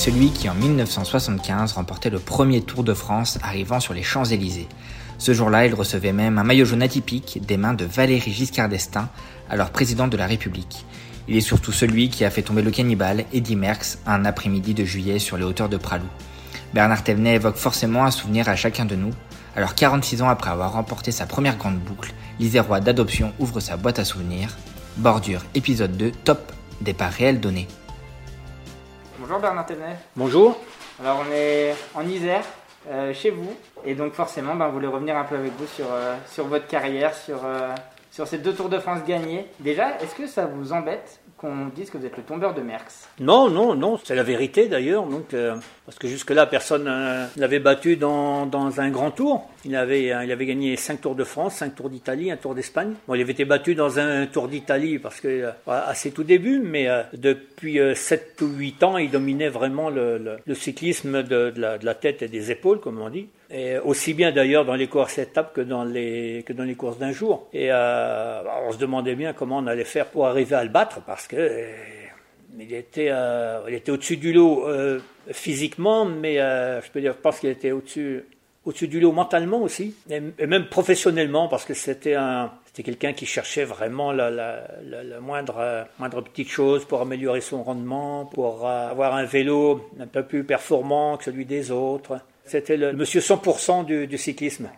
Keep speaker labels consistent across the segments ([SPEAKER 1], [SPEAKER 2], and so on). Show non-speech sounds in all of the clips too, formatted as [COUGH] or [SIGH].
[SPEAKER 1] celui qui en 1975 remportait le premier Tour de France arrivant sur les Champs-Élysées. Ce jour-là, il recevait même un maillot jaune atypique des mains de Valéry Giscard d'Estaing, alors président de la République. Il est surtout celui qui a fait tomber le cannibale Eddy Merckx un après-midi de juillet sur les hauteurs de Pralou. Bernard Thévenet évoque forcément un souvenir à chacun de nous. Alors 46 ans après avoir remporté sa première grande boucle, l'Isérois d'adoption ouvre sa boîte à souvenirs. Bordure, épisode 2, top, départ réel donné.
[SPEAKER 2] Bonjour Bernard Thévenet.
[SPEAKER 3] Bonjour.
[SPEAKER 2] Alors on est en Isère, euh, chez vous, et donc forcément ben, on voulait revenir un peu avec vous sur, euh, sur votre carrière, sur, euh, sur ces deux Tours de France gagnés. Déjà, est-ce que ça vous embête qu'on dise que vous êtes le tombeur de Merckx
[SPEAKER 3] Non, non, non, c'est la vérité d'ailleurs. Donc, euh, parce que jusque-là, personne euh, l'avait battu dans, dans un grand tour. Il avait, euh, il avait gagné 5 Tours de France, 5 Tours d'Italie, un Tour d'Espagne. Il avait été battu dans un Tour d'Italie parce que euh, à ses tout débuts, mais depuis 7 ou 8 ans, il dominait vraiment le, cyclisme de, de la tête et des épaules, comme on dit. Et aussi bien d'ailleurs dans les courses étapes que dans les que dans les courses d'un jour. Et euh, on se demandait bien comment on allait faire pour arriver à le battre parce que euh, il était euh, était au-dessus du lot physiquement, mais je peux dire je pense qu'il était au-dessus au-dessus du lot mentalement aussi et, même professionnellement parce que c'était c'était quelqu'un qui cherchait vraiment la, la, moindre, moindre petite chose pour améliorer son rendement, pour avoir un vélo un peu plus performant que celui des autres. C'était le monsieur 100% du, du cyclisme.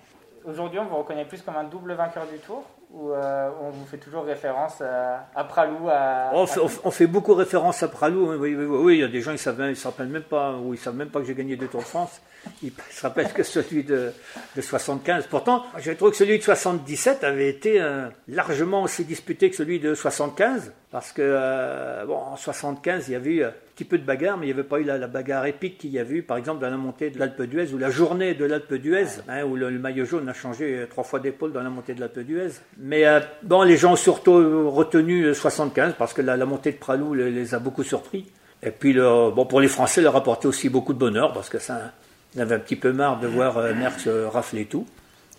[SPEAKER 2] Aujourd'hui, on vous reconnaît plus comme un double vainqueur du Tour ou euh, on vous fait toujours référence à, à Pralou à,
[SPEAKER 3] On fait, on beaucoup référence à Pralou. Oui, oui, oui, oui, il y a des gens qui ils se rappellent même pas, ou ils savent même pas que j'ai gagné deux Tours de France. Ils [LAUGHS] se rappellent que celui de, de 75. Pourtant, je trouve que celui de 77 avait été euh, largement aussi disputé que celui de 75, parce que euh, bon, en 75, il y avait eu un petit peu de bagarre, mais il n'y avait pas eu la, la bagarre épique qu'il y avait eu, par exemple, dans la montée de l'Alpe d'Huez ou la journée de l'Alpe d'Huez, hein, où le, le maillot jaune a changé euh, trois fois d'épaule dans la montée de l'Alpe d'Huez. Mais euh, bon, les gens ont surtout retenu euh, 75 parce que la, la montée de Pralou les, les a beaucoup surpris. Et puis, le, bon, pour les Français, leur apportait aussi beaucoup de bonheur parce que ça, on avait un petit peu marre de voir euh, Merckx euh, rafler tout.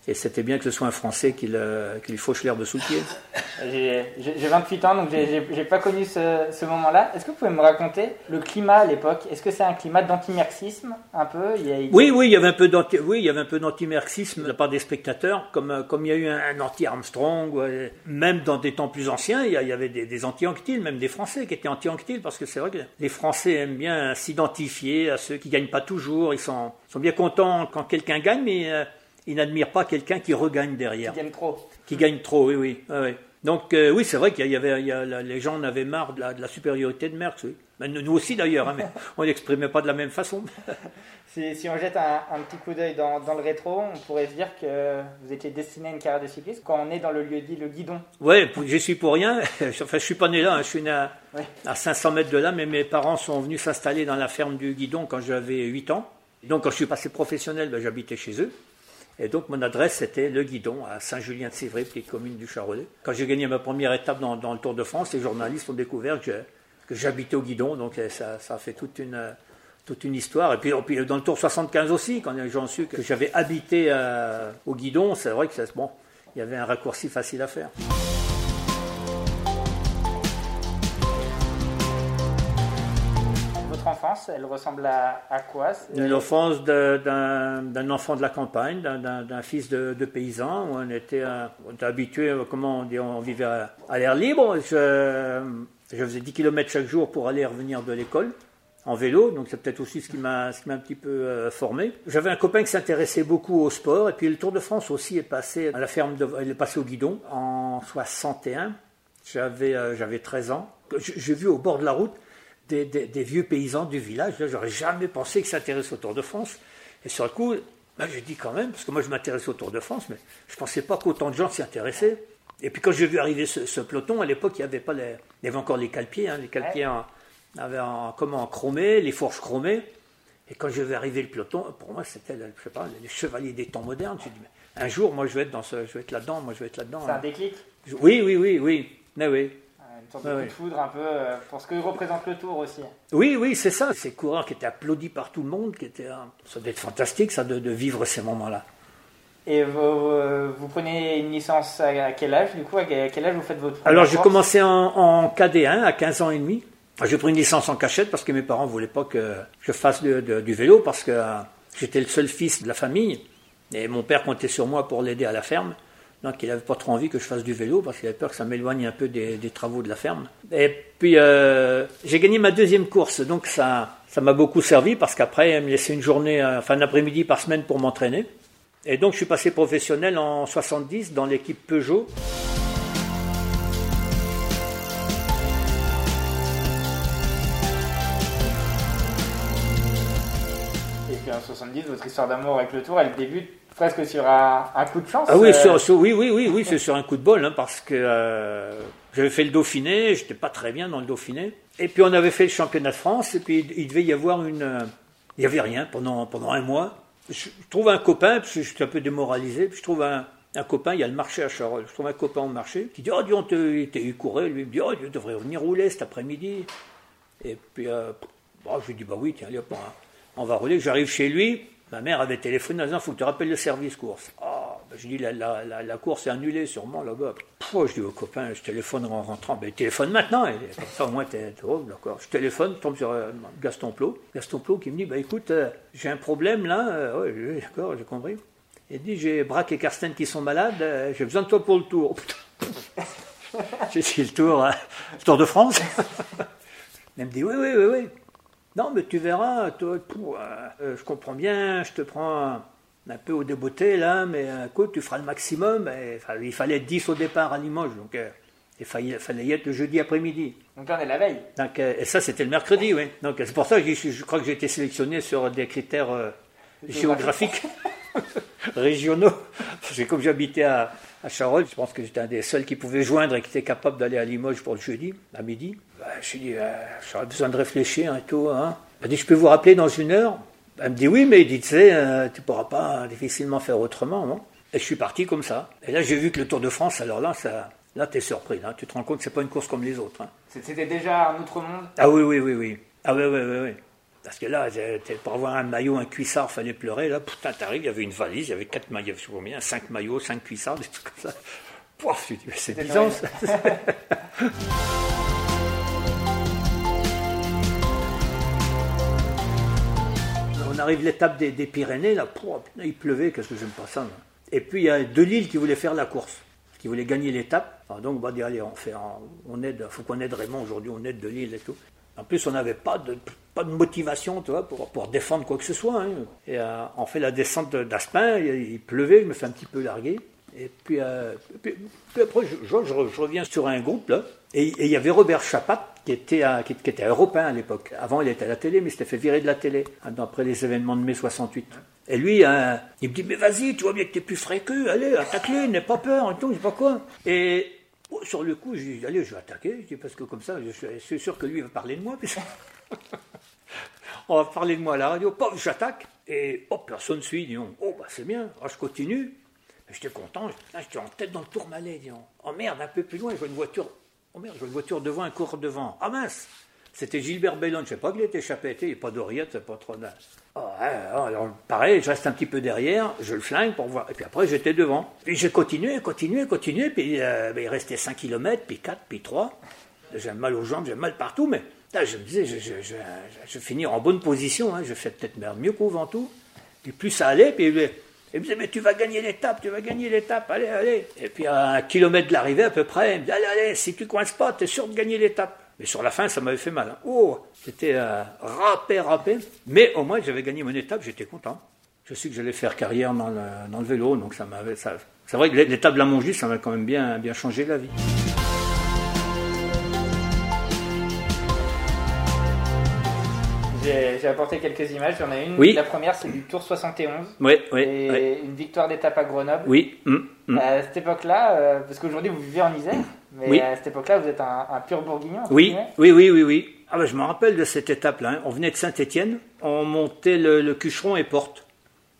[SPEAKER 3] Et c'était bien que ce soit un Français qui, le, qui lui fauche l'herbe sous le pied. [LAUGHS]
[SPEAKER 2] J'ai j'ai- j'ai 28 ans, donc j'ai- pas connu ce, ce moment-là. Est-ce que vous pouvez me raconter le climat à l'époque? Est-ce que c'est un climat d'antimerxisme un peu? Il y a, il y a-
[SPEAKER 3] Oui, oui, il y avait un peu d'anti, oui, il y avait un peu d'anti-merxisme de la part des spectateurs, comme euh, comme il y a eu un, un anti-Armstrong, ouais. même dans des temps plus anciens, il y, a- il y avait des, des anti-Anctil, même des Français qui étaient anti-Anctil, parce que c'est vrai que les Français aiment bien s'identifier à ceux qui gagnent pas toujours. Ils sont sont bien contents quand quelqu'un gagne, mais euh, ils n'admirent pas quelqu'un qui regagne derrière
[SPEAKER 2] Ils gagnent trop.
[SPEAKER 3] qui gagne trop, oui, oui. ouais. Donc euh, oui, c'est vrai qu'il y avait, il y a- la- les gens en avaient marre de la, de la supériorité de Merckx, oui. Mais nous aussi d'ailleurs, hein, mais [LAUGHS] on l'exprimait pas de la même façon. [LAUGHS]
[SPEAKER 2] Si, si on jette un, un petit coup d'œil dans, dans le rétro, on pourrait se dire que vous étiez destiné à une carrière de cycliste quand on est dans le lieu dit le guidon.
[SPEAKER 3] Pour- je suis pour rien. [LAUGHS] Enfin, je suis pas né là, hein, je suis né à,
[SPEAKER 2] Oui.
[SPEAKER 3] à 500 mètres de là, mais mes parents sont venus s'installer dans la ferme du Guidon quand j'avais 8 ans. Donc quand je suis passé professionnel, ben, j'habitais chez eux. Et donc mon adresse c'était le Guidon à Saint-Julien-de-Sévry, petite commune du Charolais. Quand j'ai gagné ma première étape dans, le Tour de France, les journalistes ont découvert que, j'habitais au Guidon, donc euh, ça, a fait toute une toute une histoire. Et puis, dans le Tour 75 aussi, quand les gens ont su que j'avais habité euh, au Guidon, c'est vrai que bon, il y avait un raccourci facile à faire.
[SPEAKER 2] Enfance, elle ressemble à, à quoi?
[SPEAKER 3] L'enfance de- d'un enfant de la campagne, d'un- fils de, de paysan, où on était, euh, on était habitué, euh, comment on dit, on vivait à, à l'air libre. Je, je faisais 10 km chaque jour pour aller et revenir de l'école. en vélo, donc c'est peut-être aussi ce qui m'a ce qui m'a un petit peu euh, formé. J'avais un copain qui s'intéressait beaucoup au sport, et puis le Tour de France aussi est passé à la ferme, de, il est passé au guidon en 61. J'avais euh, j'avais 13 ans. J'ai vu au bord de la route des, des- des vieux paysans du village. Là, J'aurais jamais pensé qu'ils s'intéressaient au Tour de France. Et sur le coup, ben, j'ai dit quand même, parce que moi je m'intéressais au Tour de France, mais je pensais pas qu'autant de gens s'y intéressaient. Et puis quand j'ai vu arriver ce, ce peloton, à l'époque, il y avait pas les, il y avait encore les calpiers, hein, les calpiers en, avaient en, comment, en chromé, les fourches chromées. Et quand j'ai vu arriver le peloton, pour moi, c'était, je sais pas, les chevaliers des temps modernes. J'ai dit, mais un jour, moi, je vais être dans ce, je vais être là-dedans, moi, je vais être là-dedans.
[SPEAKER 2] C'est un
[SPEAKER 3] hein.
[SPEAKER 2] déclic?
[SPEAKER 3] Oui, oui, oui, oui. Mais oui.
[SPEAKER 2] Une sorte de
[SPEAKER 3] Ouais,
[SPEAKER 2] coup
[SPEAKER 3] ouais.
[SPEAKER 2] de foudre un peu euh, pour ce que représente le tour aussi.
[SPEAKER 3] Oui, oui, c'est ça. Ces coureurs qui étaient applaudis par tout le monde, qui étaient, euh, ça doit être fantastique, ça, de, de vivre ces moments-là.
[SPEAKER 2] Et vous, vous prenez une licence à quel âge du coup À quel âge vous faites votre
[SPEAKER 3] Alors j'ai commencé en, en KD1 à 15 ans et demi. J'ai pris une licence en cachette parce que mes parents voulaient pas que je fasse de- de- du vélo parce que euh, j'étais le seul fils de la famille et mon père comptait sur moi pour l'aider à la ferme. Donc il n'avait pas trop envie que je fasse du vélo parce qu'il avait peur que ça m'éloigne un peu des, travaux de la ferme. Et puis euh, j'ai gagné ma deuxième course, donc ça ça m'a beaucoup servi parce qu'après elle me laissait une journée, euh, enfin un après-midi par semaine pour m'entraîner. Et donc je suis passé professionnel en 70 dans l'équipe Peugeot.
[SPEAKER 2] Et puis en 70, votre histoire d'amour avec le tour, elle débute presque sur un, un coup de chance.
[SPEAKER 3] Ah oui,
[SPEAKER 2] euh,
[SPEAKER 3] sur- sur- oui, oui, oui, oui, c'est sur un coup de bol, hein, parce que euh, j'avais fait le Dauphiné, j'étais pas très bien dans le Dauphiné, et puis on avait fait le championnat de France, et puis il devait y avoir une, euh, il y avait rien pendant pendant un mois. Je, je trouve un copain, parce que j'étais un peu démoralisé, puis je trouve un, un copain, il y a le marché à Charolles, je trouve un copain au marché qui dit oh dis on te, t'es courait, lui il me dit oh tu devrais venir rouler cet après-midi, et puis euh, je lui dis bah oui tiens allez, on va rouler. J'arrive chez lui, ma mère avait téléphoné en disant faut que tu rappelles le service course. Ah, ben, je dis la, course est annulée sûrement là-bas. Je dis au copain, je téléphone en rentrant. Ben, téléphone maintenant, comme ça au moins t'es oh, d'accord. Je téléphone, tombe sur euh, Gaston Plot. Gaston Plot qui me dit bah écoute, euh, j'ai un problème là. Euh, d'accord, j'ai compris. Il dit j'ai Braque et Karsten qui sont malades, euh, j'ai besoin de toi pour le tour. [LAUGHS] j'ai dit le tour, le Tour de France. [LAUGHS] Elle me dit oui, oui, oui, oui. Non, mais tu verras, toi, pour, euh, euh, je comprends bien, je te prends un, peu au débeauté là, mais euh, écoute, tu feras le maximum. Et, enfin, il fallait être 10 au départ à Limoges, donc euh, il fallait, y être le jeudi après-midi.
[SPEAKER 2] Donc là, on est la veille.
[SPEAKER 3] Donc, euh, et ça, c'était le mercredi, oui. Donc c'est pour ça que je, je crois que j'ai été sélectionné sur des critères géographiques, [LAUGHS] régionaux. Parce que comme j'habitais à, à Charolles, je pense que j'étais un des seuls qui pouvait joindre et qui était capable d'aller à Limoges pour le jeudi, à midi. Bah, je suis dit, euh, j'aurais besoin de réfléchir et tout. Hein. Elle dit, je peux vous rappeler dans une heure? Elle me dit, oui, mais il dit, tu sais, euh, tu pourras pas difficilement faire autrement. Non et je suis parti comme ça. Et là, j'ai vu que le Tour de France, alors là, ça, là, t'es surpris. Tu te rends compte que c'est pas une course comme les autres. hein.
[SPEAKER 2] C'était déjà un autre monde?
[SPEAKER 3] Ah oui, oui, oui, oui. Ah oui, oui, oui, oui. Parce que là, t'es- pour avoir un maillot, un cuissard, fallait pleurer. Là, putain, t'arrives, il y avait une valise, il y avait quatre maillots, je sais pas combien, cinq maillots, cinq cuissards, des trucs comme ça. Pouah, je me dis, mais c'est bizarre, ça. [LAUGHS] On arrive l'étape des, des Pyrénées, là, putain, il pleuvait, qu'est-ce que j'aime pas ça. moi. Et puis il y a Delille qui voulait faire la course, qui voulait gagner l'étape. Donc, on va dire, allez, on fait, un- on aide, faut qu'on aide Raymond aujourd'hui, on aide Delille et tout. En plus, on n'avait pas de, pas de motivation, tu pour, pour défendre quoi que ce soit. hein. Et euh, on fait la descente de- d'Aspin, il, pleuvait, je me fais un petit peu larguer. Et puis, euh, après, je, reviens sur un groupe, et il y avait Robert Chapat, qui était, qui, était européen à l'époque. Avant, il était à la télé, mais il s'était fait virer de la télé, hein, après les événements de mai 68. Et lui, hein, il me dit, mais vas-y, tu vois bien que t'es plus frais qu'eux, allez, attaque-les, n'aie pas peur, et tout, je sais pas quoi. Sur le coup, j'ai dit, allez, je vais attaquer, je dis, parce que comme ça, je suis- sûr que lui va parler de moi. [LAUGHS] On va parler de moi à la radio, paf, j'attaque, et oh, personne ne suit, disons, oh, bah c'est bien, je continue. J'étais content, Putain, j'étais en tête dans le tourmalet, disons. Oh merde, un peu plus loin, je vois une voiture, oh merde, je vois une voiture devant, un cours devant. Ah mince, c'était Gilbert Bellon, je sais pas qu'il était échappé, il n'y a pas d'oreillette, c'est pas trop. Oh, alors pareil, je reste un petit peu derrière, je le flingue pour voir, et puis après j'étais devant. Puis j'ai continué, continué, continué, puis euh, ben, il restait 5 km, puis 4, puis 3. J'ai mal aux jambes, j'ai mal partout, mais là, je me disais, je, je, je, en bonne position, hein, je fais peut-être mieux qu'au Ventoux. Puis plus ça allait, puis il me il me disait, mais tu vas gagner l'étape, tu vas gagner l'étape, allez, allez. Et puis à un kilomètre de l'arrivée à peu près, il me dit, allez, allez, si tu coinces pas, tu es sûr de gagner l'étape. Mais sur la fin, ça m'avait fait mal. hein. Oh, c'était euh, râpé, râpé. Mais au moins, j'avais gagné mon étape, j'étais content. Je sais que j'allais faire carrière dans le, vélo, donc ça m'avait. C'est vrai que l'étape de la ça m'a quand même bien, bien changé la vie.
[SPEAKER 2] J'ai apporté quelques images, j'en ai une.
[SPEAKER 3] Oui.
[SPEAKER 2] La première, c'est du Tour 71.
[SPEAKER 3] Oui, oui,
[SPEAKER 2] et
[SPEAKER 3] oui.
[SPEAKER 2] une victoire d'étape à Grenoble.
[SPEAKER 3] Oui, hum, hum.
[SPEAKER 2] À cette époque-là, euh, parce qu'aujourd'hui vous vivez en Isère, mais
[SPEAKER 3] Oui.
[SPEAKER 2] à cette époque-là vous êtes un, un pur bourguignon.
[SPEAKER 3] Oui, oui, oui, oui, oui. Ah ben, je me rappelle de cette étape-là. hein. On venait de Saint-Étienne, on montait le, le Cucheron et Porte.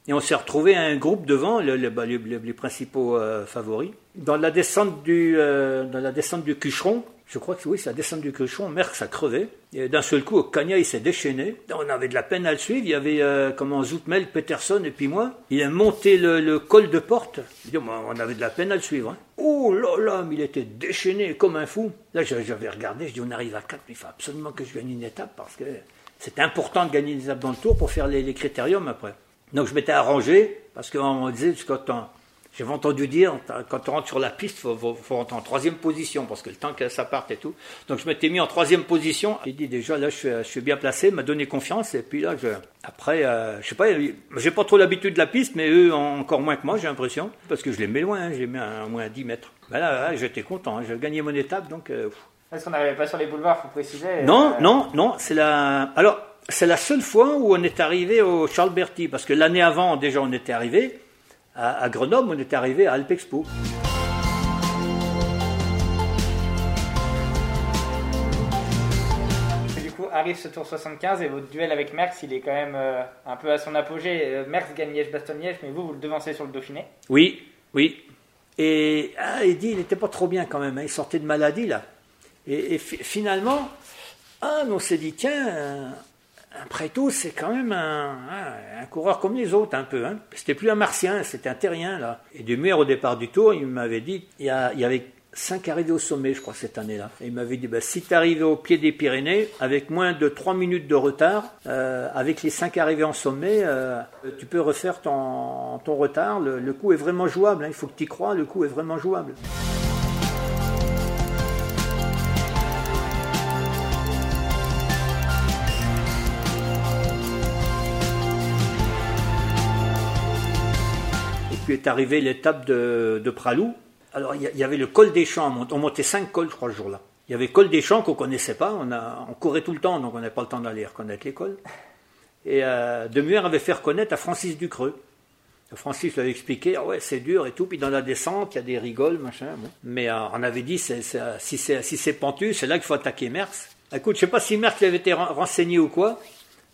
[SPEAKER 3] Et on s'est retrouvé un groupe devant, le- le- bah, les, principaux euh, favoris. Dans la descente du, euh, dans la descente du Cucheron, je crois que oui, c'est la descente du Cucheron, Merckx a crevé. Et d'un seul coup, Cagna, il s'est déchaîné. On avait de la peine à le suivre. Il y avait euh, comment Zoutmel, Peterson et puis moi. Il a monté le, col de porte. On avait de la peine à le suivre. hein. Oh là là, mais il était déchaîné comme un fou. Là, j'avais regardé, je dis, on arrive à 4, il faut absolument que je gagne une étape parce que c'est important de gagner une étape dans le tour pour faire les, critériums après. Donc je m'étais arrangé parce qu'on disait, quand on- j'avais entendu dire, quand on rentre sur la piste, il faut, faut, faut rentrer en troisième position parce que le temps que ça parte et tout. Donc je m'étais mis en troisième position. J'ai dit déjà là, je suis, je suis bien placé, m'a donné confiance et puis là, je, après, euh, je sais pas, j'ai pas trop l'habitude de la piste, mais eux en- encore moins que moi, j'ai l'impression, parce que je les mets loin, hein, je les mets à, moins à 10 mètres. Ben là, là, j'étais content, hein, j'ai gagné mon étape, donc. euh.
[SPEAKER 2] Parce qu'on n'arrivait pas sur les boulevards, faut préciser.
[SPEAKER 3] Non,
[SPEAKER 2] Euh,
[SPEAKER 3] non, non, c'est la. Alors, c'est la seule fois où on est arrivé au Charles Berty, parce que l'année avant, déjà, on était arrivé à, à Grenoble, on était arrivé à Alpexpo.
[SPEAKER 2] Et Du coup, arrive ce tour 75 et votre duel avec Merckx, il est quand même euh, un peu à son apogée. Euh, Merckx gagne Liège-Bastogne-Liège, mais vous, vous le devancez sur le Dauphiné.
[SPEAKER 3] Oui, oui. Et ah, il dit, il n'était pas trop bien quand même, hein, il sortait de maladie là. Et, et fi- finalement, ah, on s'est dit, tiens, après tout, c'est quand même un, coureur comme les autres un peu. Hein. C'était plus un martien, c'était un terrien là. Et Dumuer, au départ du tour, il m'avait dit, il y, avait cinq arrivées au sommet, je crois, cette année-là. Et il m'avait dit, bah, si tu arrivé au pied des Pyrénées, avec moins de trois minutes de retard, euh, avec les cinq arrivées en sommet, euh, tu peux refaire ton, retard. Le, le coup est vraiment jouable, hein. il faut que tu y crois, le coup est vraiment jouable. Est arrivée l'étape de, de Pralou. Alors il y, avait le col des champs, on mont- on montait cinq cols, je crois, le jour-là. Il y avait col des champs qu'on connaissait pas, on, a, on courait tout le temps, donc on n'avait pas le temps d'aller reconnaître les cols. Et euh, Demuer avait fait reconnaître à Francis Ducreux. Francis lui avait expliqué, ah ouais, c'est dur et tout, puis dans la descente, il y a des rigoles, machin. Mais euh, on avait dit, si c'est si pentu, c'est là qu'il faut attaquer Merckx. Écoute, je sais pas si Merckx avait été ren- renseigné ou quoi,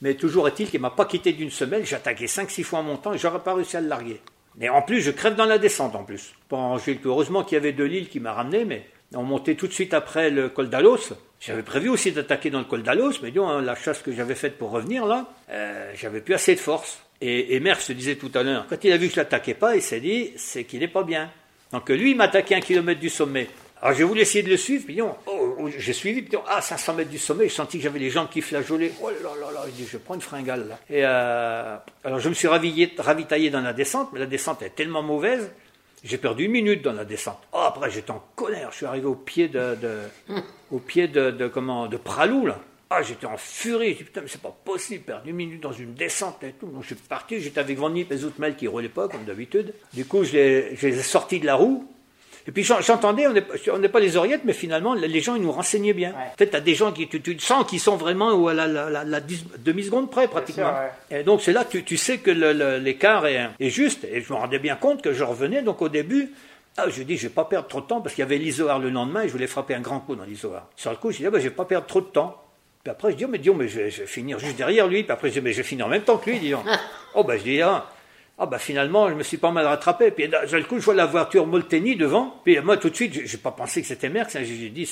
[SPEAKER 3] mais toujours est-il qu'il m'a pas quitté d'une semaine. J'ai attaqué 5-6 fois en montant et j'aurais pas réussi à le larguer. Et en plus, je crève dans la descente en plus. Bon, j'ai- heureusement qu'il y avait de l'île qui m'a ramené, mais on montait tout de suite après le col d'Alos. J'avais prévu aussi d'attaquer dans le col d'Alos, mais disons, hein, la chasse que j'avais faite pour revenir là, euh, j'avais plus assez de force. Et, et se disait tout à l'heure, quand il a vu que je l'attaquais pas, il s'est dit, c'est qu'il n'est pas bien. Donc lui, il m'a attaqué un kilomètre du sommet. Alors j'ai voulu essayer de le suivre, puis disons, oh, oh, j'ai suivi, puis disons, ah, 500 mètres du sommet, j'ai senti que j'avais les jambes qui flageolaient. Oh là là là, je dis, je prends une fringale là. Et euh, alors je me suis ravillé- ravitaillé dans la descente, mais la descente est tellement mauvaise, j'ai perdu une minute dans la descente. Oh, après j'étais en colère, je suis arrivé au pied de, de- [LAUGHS] au pied de, de comment, de Pralou là. Ah, j'étais en furie, je dis putain, mais c'est pas possible, perdre une minute dans une descente et tout. Donc je suis parti, j'étais avec Van Nip et Zoutmel qui roulaient pas, comme d'habitude. Du coup, je les, je les ai sortis de la roue. Et puis j'en- j'entendais, on n'est pas- les oreillettes, mais finalement, les gens, ils nous renseignaient bien.
[SPEAKER 2] Ouais.
[SPEAKER 3] Peut-être t'as des gens qui, tu, tu sens, qui sont vraiment à la, la, la- la dix- demi-seconde près, pratiquement.
[SPEAKER 2] sûr,
[SPEAKER 3] Et donc c'est là que tu, tu sais que l'écart est, est juste. Et je me rendais bien compte que je revenais, donc au début, ah, je dis, je vais pas perdre trop de temps, parce qu'il y avait l'Isoar le lendemain, et je voulais frapper un grand coup dans l'Isoar. Sur le coup, je dis, ah, ben, je vais pas perdre trop de temps. Puis après, je dis, oh, mais dis, oh, mais je vais, je vais finir juste derrière lui. Puis après, je dis, mais je vais finir en même temps que lui, disons. [LAUGHS] oh, ben, je dis, ah, ah, bah finalement, je me suis pas mal rattrapé. Puis d'un seul coup, je vois la voiture Molteni devant. Puis moi, tout de suite, j'ai pas pensé que c'était Merckx. hein. J'ai dit,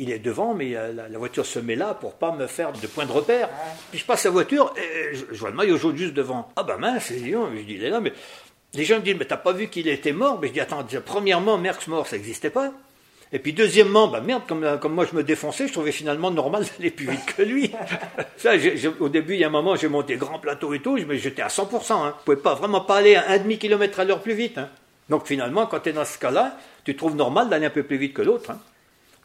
[SPEAKER 3] il est devant, mais euh, la, la voiture se met là pour pas me faire de point de repère. Puis je passe la voiture et je, je vois le maillot jaune juste devant. Ah bah mince, je dis, il est là, mais les gens me disent, mais t'as pas vu qu'il était mort? Mais je dis, attends, premièrement, Merckx mort, ça n'existait pas. Et puis deuxièmement, bah merde, comme, euh, comme moi je me défonçais, je trouvais finalement normal [LAUGHS] d'aller plus vite que lui. [LAUGHS] Ça, au début, il y a un moment, j'ai monté grand plateau et tout, mais j'étais à 100%. Hein. Je pouvais pas vraiment pas aller à un demi kilomètre à l'heure plus vite. hein. Donc finalement, quand tu es dans ce cas-là, tu trouves normal d'aller un peu plus vite que l'autre. hein.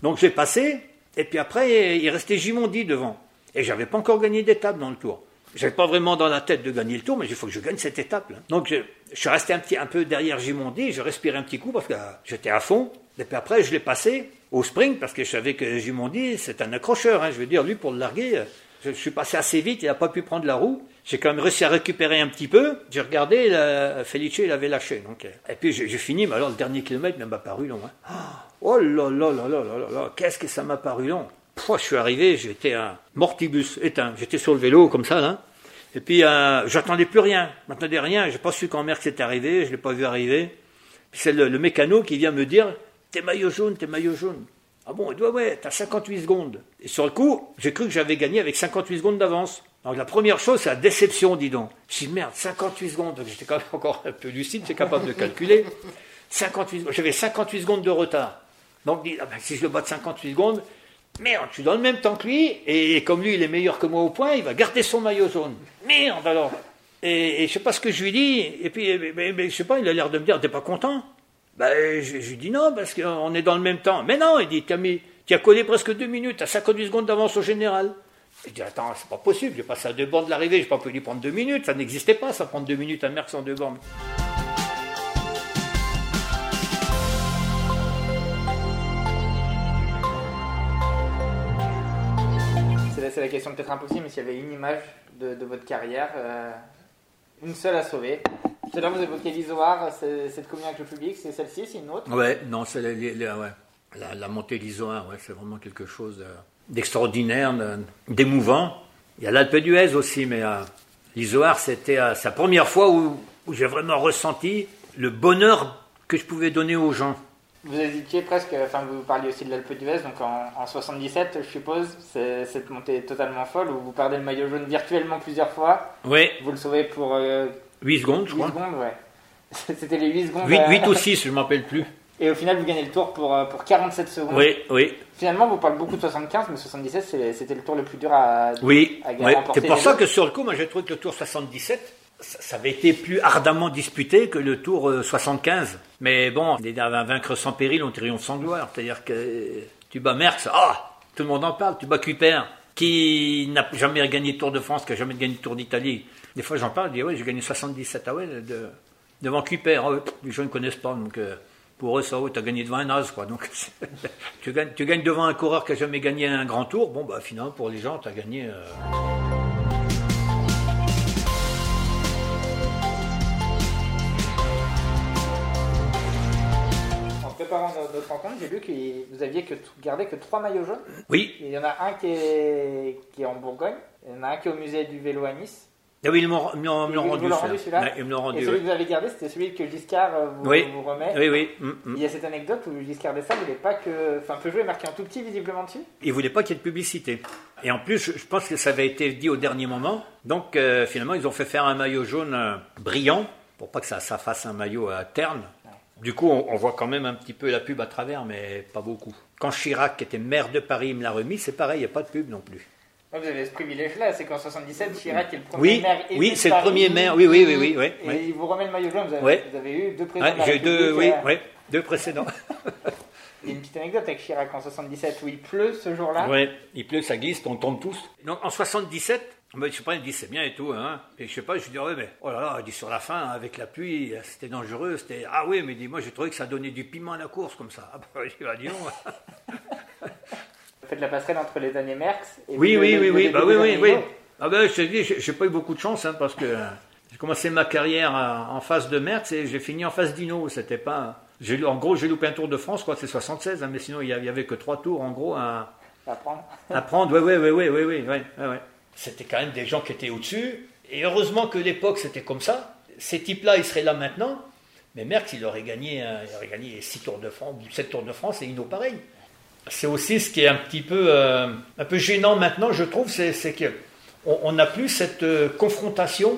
[SPEAKER 3] Donc j'ai passé, Et puis après, il restait Gimondi devant. Et j'avais pas encore gagné d'étape dans le tour. J'avais pas vraiment dans la tête de gagner le tour, mais il faut que je gagne cette étape. Là. Donc je, je, suis resté un, petit, un peu derrière Gimondi, je respirais un petit coup parce que j'étais à fond. Et puis après, je l'ai passé au sprint parce que je savais que Gimondi, c'est un accrocheur. Hein. Je veux dire, lui, pour le larguer, je, je suis passé assez vite, il n'a pas pu prendre la roue. J'ai quand même réussi à récupérer un petit peu. J'ai regardé, la, Felice, il avait lâché. Donc, et puis j'ai fini, mais alors le dernier kilomètre m'a paru long. Hein. Oh là là là là là là là, qu'est-ce que ça m'a paru long. Pouah, je suis arrivé, j'étais un mortibus éteint. J'étais sur le vélo comme ça, là. Et puis, euh, j'attendais plus rien. Je m'attendais rien. J'ai pas su quand Merckx était arrivé. Je l'ai pas vu arriver. C'est le, mécano qui vient me dire T'es maillot jaune, t'es maillot jaune. Ah bon, il dit Ouais, t'as 58 secondes. Et sur le coup, j'ai cru que j'avais gagné avec 58 secondes d'avance. Donc la première chose, c'est la déception, dis donc. Je dis merde, 58 secondes. J'étais quand même encore un peu lucide, j'étais capable de calculer. 58 J'avais 58 secondes de retard. Donc ah ben, si je le bats de 58 secondes, Merde, je suis dans le même temps que lui, et comme lui, il est meilleur que moi au point, il va garder son maillot jaune. Merde alors Et, et je sais pas ce que je lui dis, et puis, mais, mais, je sais pas, il a l'air de me dire, t'es pas content? Ben, je, je, lui dis non, parce qu'on est dans le même temps. Mais non, il dit, tu as collé presque deux minutes, à 58 secondes d'avance au général. Il dit, attends, c'est pas possible, j'ai passé à deux bornes de l'arrivée, j'ai pas pu lui prendre deux minutes, ça n'existait pas, ça prendre deux minutes à Merckx en deux bornes.
[SPEAKER 2] C'est la question peut-être impossible, mais s'il y avait une image de, votre carrière, euh, une seule à sauver. Tout à l'heure, vous évoquez l'Isoar, cette communion avec le public, c'est celle-ci, c'est une autre?
[SPEAKER 3] Ouais, non, c'est la, la, ouais. la, la, montée l'Isoar, ouais, c'est vraiment quelque chose d'extraordinaire, d'émouvant. Il y a l'Alpe d'Huez aussi, mais euh, l'Isoar, c'était euh, sa première fois où j'ai vraiment ressenti le bonheur que je pouvais donner aux gens.
[SPEAKER 2] Vous hésitiez presque, enfin vous parliez aussi de l'Alpe d'Huez, donc en, en, 77 je suppose, cette montée totalement folle où vous perdez le maillot jaune virtuellement plusieurs fois.
[SPEAKER 3] Oui.
[SPEAKER 2] Vous le sauvez pour... Euh,
[SPEAKER 3] 8 secondes je
[SPEAKER 2] 8
[SPEAKER 3] crois.
[SPEAKER 2] secondes, ouais. [LAUGHS] C'était les 8 secondes.
[SPEAKER 3] 8,
[SPEAKER 2] à...
[SPEAKER 3] 8 ou 6, je ne m'appelle plus. [LAUGHS]
[SPEAKER 2] Et au final vous gagnez le tour pour, euh, pour 47 secondes.
[SPEAKER 3] Oui, oui.
[SPEAKER 2] Finalement vous parlez beaucoup de 75, mais 77 c'était le tour le plus dur à,
[SPEAKER 3] oui,
[SPEAKER 2] à
[SPEAKER 3] oui. C'est pour ça que sur le coup, moi j'ai trouvé que le tour 77 ça avait été plus ardemment disputé que le Tour 75. Mais bon, un vaincre sans péril, on triomphe sans gloire. C'est-à-dire que tu bats Merckx, ah, tout le monde en parle. Tu bats Kuiper, qui n'a jamais gagné Tour de France, qui n'a jamais gagné Tour d'Italie. Des fois, j'en parle, je dis, ouais, j'ai gagné 77. Ah ouais, de, devant Kuiper. Ah ouais, les gens ne connaissent pas. Donc, euh, pour eux, ça, ouais, tu as gagné devant un as, quoi. Donc, [LAUGHS] tu, gagnes, tu gagnes devant un coureur qui n'a jamais gagné un grand tour. Bon, bah, finalement, pour les gens, tu as gagné. Euh...
[SPEAKER 2] notre rencontre, j'ai vu que vous aviez que gardé que trois maillots jaunes.
[SPEAKER 3] Oui.
[SPEAKER 2] Et il y en a un qui est, qui est en Bourgogne, il y en a un qui est au musée du vélo à Nice.
[SPEAKER 3] Ah oui, ils me l'ont rendu,
[SPEAKER 2] rendu celui-là.
[SPEAKER 3] Ouais, ils me rendu.
[SPEAKER 2] Et celui que vous avez gardé, c'était celui que Giscard vous,
[SPEAKER 3] oui.
[SPEAKER 2] vous remet.
[SPEAKER 3] Oui, oui. Mm, mm.
[SPEAKER 2] Il y a cette anecdote où Giscard d'Estaing voulait pas que. Enfin, Peugeot est marqué en tout petit visiblement dessus.
[SPEAKER 3] Il voulait pas qu'il y ait de publicité. Et en plus, je pense que ça avait été dit au dernier moment. Donc, euh, finalement, ils ont fait faire un maillot jaune euh, brillant pour pas que ça, ça fasse un maillot à terne. Du coup, on, on, voit quand même un petit peu la pub à travers, mais pas beaucoup. Quand Chirac, qui était maire de Paris, me l'a remis, c'est pareil, il n'y a pas de pub non plus.
[SPEAKER 2] Vous avez ce privilège-là, c'est qu'en 77, Chirac est le premier
[SPEAKER 3] oui,
[SPEAKER 2] maire.
[SPEAKER 3] Oui, c'est le premier maire, oui, oui, oui. oui, oui
[SPEAKER 2] et
[SPEAKER 3] oui.
[SPEAKER 2] il vous remet le maillot jaune, vous avez,
[SPEAKER 3] ouais.
[SPEAKER 2] vous avez eu deux présidents.
[SPEAKER 3] Ouais, J'ai eu deux, oui, oui, deux précédents. [LAUGHS]
[SPEAKER 2] Il y a une petite anecdote avec Chirac en 77 où il pleut ce jour-là?
[SPEAKER 3] Oui, il pleut, ça glisse, on tombe tous. Donc en 77, mais je sais pas, il me dit c'est bien et tout, hein. Et je sais pas, je lui dis, ouais, mais oh là là, il dit sur la fin, hein, avec la pluie, c'était dangereux, c'était. Ah oui, mais il dit, moi j'ai trouvé que ça donnait du piment à la course comme ça. [LAUGHS] Ah bah, je lui bah, dis,
[SPEAKER 2] non. [LAUGHS] Faites la passerelle entre les années Merckx et
[SPEAKER 3] Oui,
[SPEAKER 2] bah
[SPEAKER 3] oui, oui, oui,
[SPEAKER 2] ah
[SPEAKER 3] bah oui, oui, oui. Ah ben, je te dis, j'ai pas eu beaucoup de chance, hein, parce que j'ai commencé ma carrière euh, en face de Merckx et j'ai fini en face d'Ino. C'était pas. Hein. En gros, j'ai loupé un tour de France, quoi, c'est 76, hein, mais sinon, il y avait que trois tours, en gros, à.
[SPEAKER 2] À prendre.
[SPEAKER 3] À prendre, oui, oui, oui, oui, oui, oui, oui. C'était quand même des gens qui étaient au-dessus. Et heureusement que l'époque, c'était comme ça. Ces types-là, ils seraient là maintenant. Mais Merckx, il aurait gagné, euh, il aurait gagné 6 Tours de France, 7 Tours de France et Hino pareil. C'est aussi ce qui est un petit peu, euh, un peu gênant maintenant, je trouve, c'est, qu'on n'a plus cette euh, confrontation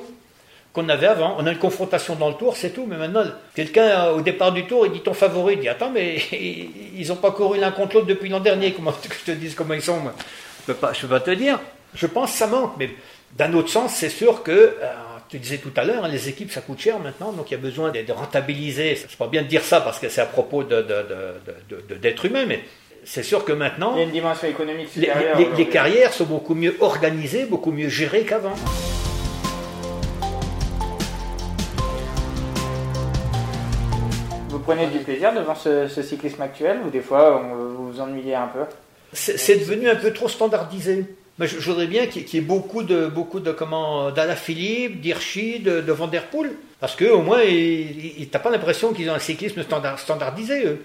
[SPEAKER 3] qu'on avait avant. On a une confrontation dans le tour, c'est tout. Mais maintenant, quelqu'un, euh, au départ du tour, il dit ton favori. Il dit Attends, mais [LAUGHS] ils n'ont pas couru l'un contre l'autre depuis l'an dernier. Comment [LAUGHS] que je te dise comment ils sont Je ne peux, peux pas te dire. Je pense que ça manque. Mais d'un autre sens, c'est sûr que, euh, tu disais tout à l'heure, hein, les équipes, ça coûte cher maintenant. Donc il y a besoin de, de rentabiliser. C'est pas bien de dire ça parce que c'est à propos de, de, de, de- d'êtres humains. Mais c'est sûr que maintenant,
[SPEAKER 2] Il y a une dimension économique
[SPEAKER 3] les,
[SPEAKER 2] supérieure.
[SPEAKER 3] les- les carrières sont beaucoup mieux organisées, beaucoup mieux gérées qu'avant.
[SPEAKER 2] Vous prenez du plaisir devant ce, ce cyclisme actuel ou des fois on- vous vous ennuyez un peu?
[SPEAKER 3] C'est devenu un peu trop standardisé. Mais je, voudrais bien qu'il y ait beaucoup de, beaucoup de comment, d'Alaphilippe, d'Hirschi, de, de Van Der Poel. Parce qu'eux, au moins, ils- t'as pas l'impression qu'ils ont un cyclisme standard- standardisé, eux.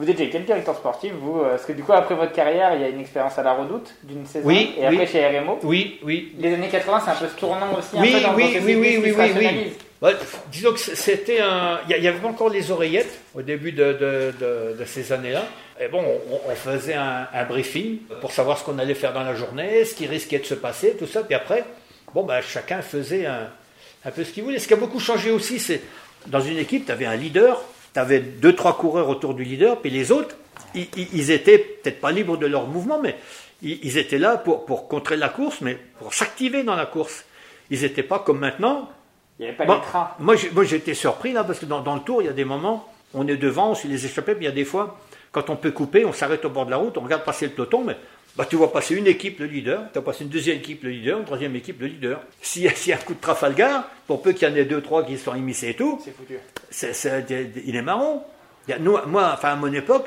[SPEAKER 2] Vous étiez quel directeur sportif vous euh, Parce que du coup après votre carrière il y a une expérience à la Redoute d'une saison
[SPEAKER 3] Oui,
[SPEAKER 2] et après
[SPEAKER 3] oui.
[SPEAKER 2] chez RMO.
[SPEAKER 3] Oui, oui.
[SPEAKER 2] Les années 80 c'est un peu ce tournant aussi
[SPEAKER 3] Oui,
[SPEAKER 2] un peu dans
[SPEAKER 3] oui, oui, oui, oui, oui, oui. disons que c'était un. Il y, avait pas encore les oreillettes au début de, de- de- de ces années-là. Et bon, on, on faisait un, un briefing pour savoir ce qu'on allait faire dans la journée, ce qui risquait de se passer, tout ça. Puis après, bon, bah, chacun faisait un, un peu ce qu'il voulait. Ce qui a beaucoup changé aussi, c'est dans une équipe, tu avais un leader, tu avais deux, trois coureurs autour du leader, puis les autres, ils, étaient peut-être pas libres de leur mouvement, mais ils, ils étaient là pour, pour contrer la course, mais pour s'activer dans la course. Ils n'étaient pas comme maintenant.
[SPEAKER 2] Il n'y avait pas
[SPEAKER 3] Bon,
[SPEAKER 2] trains.
[SPEAKER 3] moi, été surpris là parce que dans, dans le tour, il y a des moments, on est devant, on suit les échappées, puis il y a des fois, quand on peut couper, on s'arrête au bord de la route, on regarde passer le peloton, mais bah, tu vois passer une équipe, le leader, tu as passé une deuxième équipe, le leader, une troisième équipe, le leader. S'il y, a- [LAUGHS] s'il y a un coup de Trafalgar, pour peu qu'il y en ait deux, trois qui se sont immiscés et tout,
[SPEAKER 2] C'est foutu.
[SPEAKER 3] c'est- c'est- il est marron. Il nous, moi, enfin, à mon époque,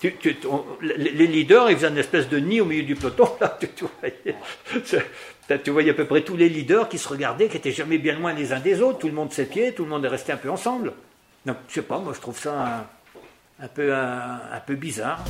[SPEAKER 3] tu- tu- on- les leaders, ils faisaient une espèce de nid au milieu du peloton. Là, [LAUGHS] tu, tu voyais, tu voyais à peu près tous les leaders qui se regardaient, qui étaient jamais bien loin les uns des autres. Tout le monde s'épiait, tout le monde est resté un peu ensemble. Donc, je sais pas, moi, je trouve ça un, un peu, un, un peu bizarre.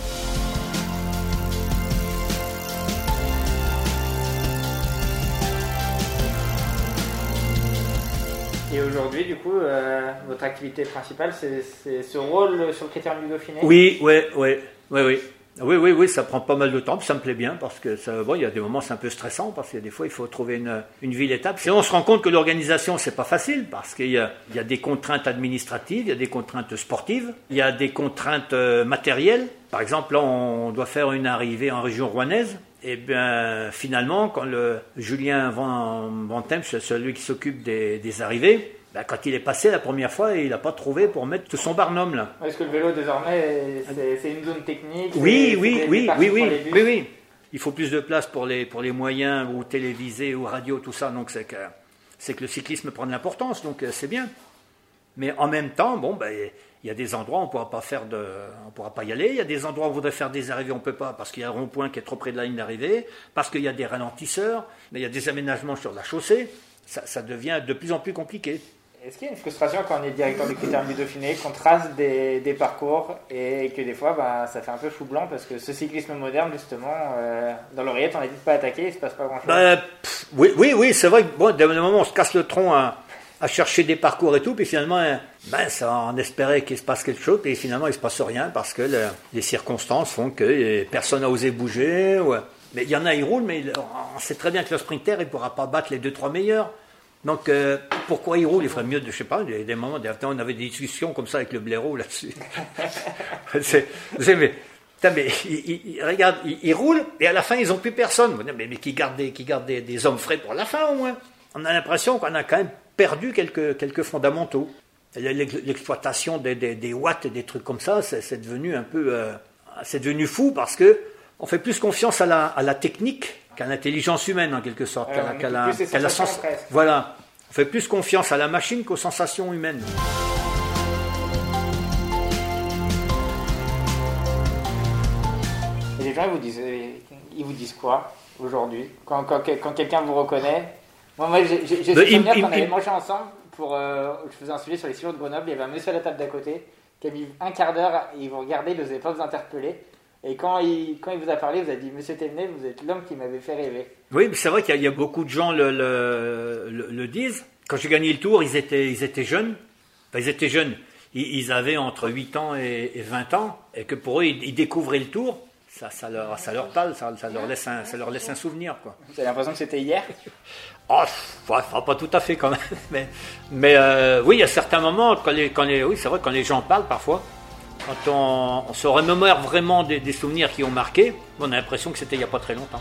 [SPEAKER 2] Et aujourd'hui du coup euh, votre activité principale c'est ce rôle sur le critérium du Dauphiné?
[SPEAKER 3] Oui, oui, oui, oui, oui. Oui, oui, ça prend pas mal de temps, ça me plaît bien parce que bon, il y a des moments c'est un peu stressant parce qu'il y a des fois il faut trouver une, une ville étape. Et on se rend compte que l'organisation c'est pas facile parce qu'il y y a des contraintes administratives, il y a des contraintes sportives, il y a des contraintes euh, matérielles. Par exemple, là, on doit faire une arrivée en région rouennaise. Et bien, finalement, quand le Julien Van, Van Temp, c'est celui qui s'occupe des, des arrivées, ben, quand il est passé la première fois, il n'a pas trouvé pour mettre tout son barnum là.
[SPEAKER 2] Est-ce que le vélo désormais c'est une zone technique?
[SPEAKER 3] Oui, oui, oui, oui, oui, oui. Il faut plus de place pour les, pour les moyens ou télévisés ou radio, tout ça. Donc c'est que, c'est que le cyclisme prend de l'importance, donc euh, c'est bien. Mais en même temps, bon, ben, il y a des endroits où on pourra pas faire de, on pourra pas y aller. Il y a des endroits où on voudrait faire des arrivées, on peut pas parce qu'il y a un rond-point qui est trop près de la ligne d'arrivée, parce qu'il y a des ralentisseurs, mais il y a des aménagements sur la chaussée. Ça, ça devient de plus en plus compliqué.
[SPEAKER 2] Est-ce qu'il y a une frustration quand on est directeur du critérium du Dauphiné, qu'on trace des, des parcours et que des fois bah, ça fait un peu chou blanc parce que ce cyclisme moderne, justement, euh, dans l'oreillette, on a dit de pas attaquer, il se passe pas grand chose.
[SPEAKER 3] Ben, oui, oui, oui, c'est vrai que bon, d'un moment, on se casse le tronc à, à chercher des parcours et tout, puis finalement, hein, ben, ça, on espérait qu'il se passe quelque chose, et finalement, il se passe rien parce que le- les circonstances font que euh, personne n'a osé bouger. ou- mais il y en a, ils roulent, mais on sait très bien que le sprinter, il ne pourra pas battre les deux, trois meilleurs. Donc, euh, pourquoi il roule? Il ferait mieux de, je sais pas, il y a des moments, des fois, on avait des discussions comme ça avec le blaireau là-dessus. [LAUGHS] c'est, mais, mais il, il- il- regarde, il, il roule et à la fin, ils n'ont plus personne. Mais, mais qui garde, des, qui garde des, des hommes frais pour la fin au moins? On a l'impression qu'on a quand même perdu quelques, quelques fondamentaux. L'ex- L'exploitation des, des, des watts et des trucs comme ça, c'est, devenu un peu, euh, c'est devenu fou parce que on fait plus confiance à la, à la technique qu'à l'intelligence humaine en quelque sorte, qu'à
[SPEAKER 2] on
[SPEAKER 3] la- qu'à la- sens-
[SPEAKER 2] presque.
[SPEAKER 3] Voilà, on fait plus confiance à la machine qu'aux sensations humaines.
[SPEAKER 2] Et les gens, ils vous disent, ils vous disent quoi aujourd'hui? Quand, quand, quand quelqu'un vous reconnaît? Moi, moi j'ai souvenir qu'on avait mangé ensemble pour. euh, je faisais un sujet sur les silos de Grenoble, il y avait un monsieur à la table d'à côté qui a mis un quart d'heure, il vous regardait, il n'osait pas vous interpeller. Et quand il, quand il vous a parlé, vous a dit Monsieur Thévenet, vous êtes l'homme qui m'avait fait rêver.
[SPEAKER 3] Oui, mais c'est vrai qu'il y, a- il y a beaucoup de gens le, le, le- le disent. Quand j'ai gagné le tour, ils étaient, ils étaient jeunes. Enfin, ils étaient jeunes. Ils, ils avaient entre 8 ans et, et 20 ans. Et que pour eux, ils, ils découvraient le tour. Ça, ça, leur, ça leur parle, ça, ça leur laisse un, ça leur laisse un souvenir. Quoi.
[SPEAKER 2] Vous avez l'impression que c'était hier?
[SPEAKER 3] Oh, pas tout à fait quand même. [LAUGHS] Mais, mais euh, oui, il y a certains moments, quand les, quand les, oui, c'est vrai, quand les gens parlent parfois, quand on, on se remémore vraiment des, des souvenirs qui ont marqué, on a l'impression que c'était il n'y a pas très longtemps.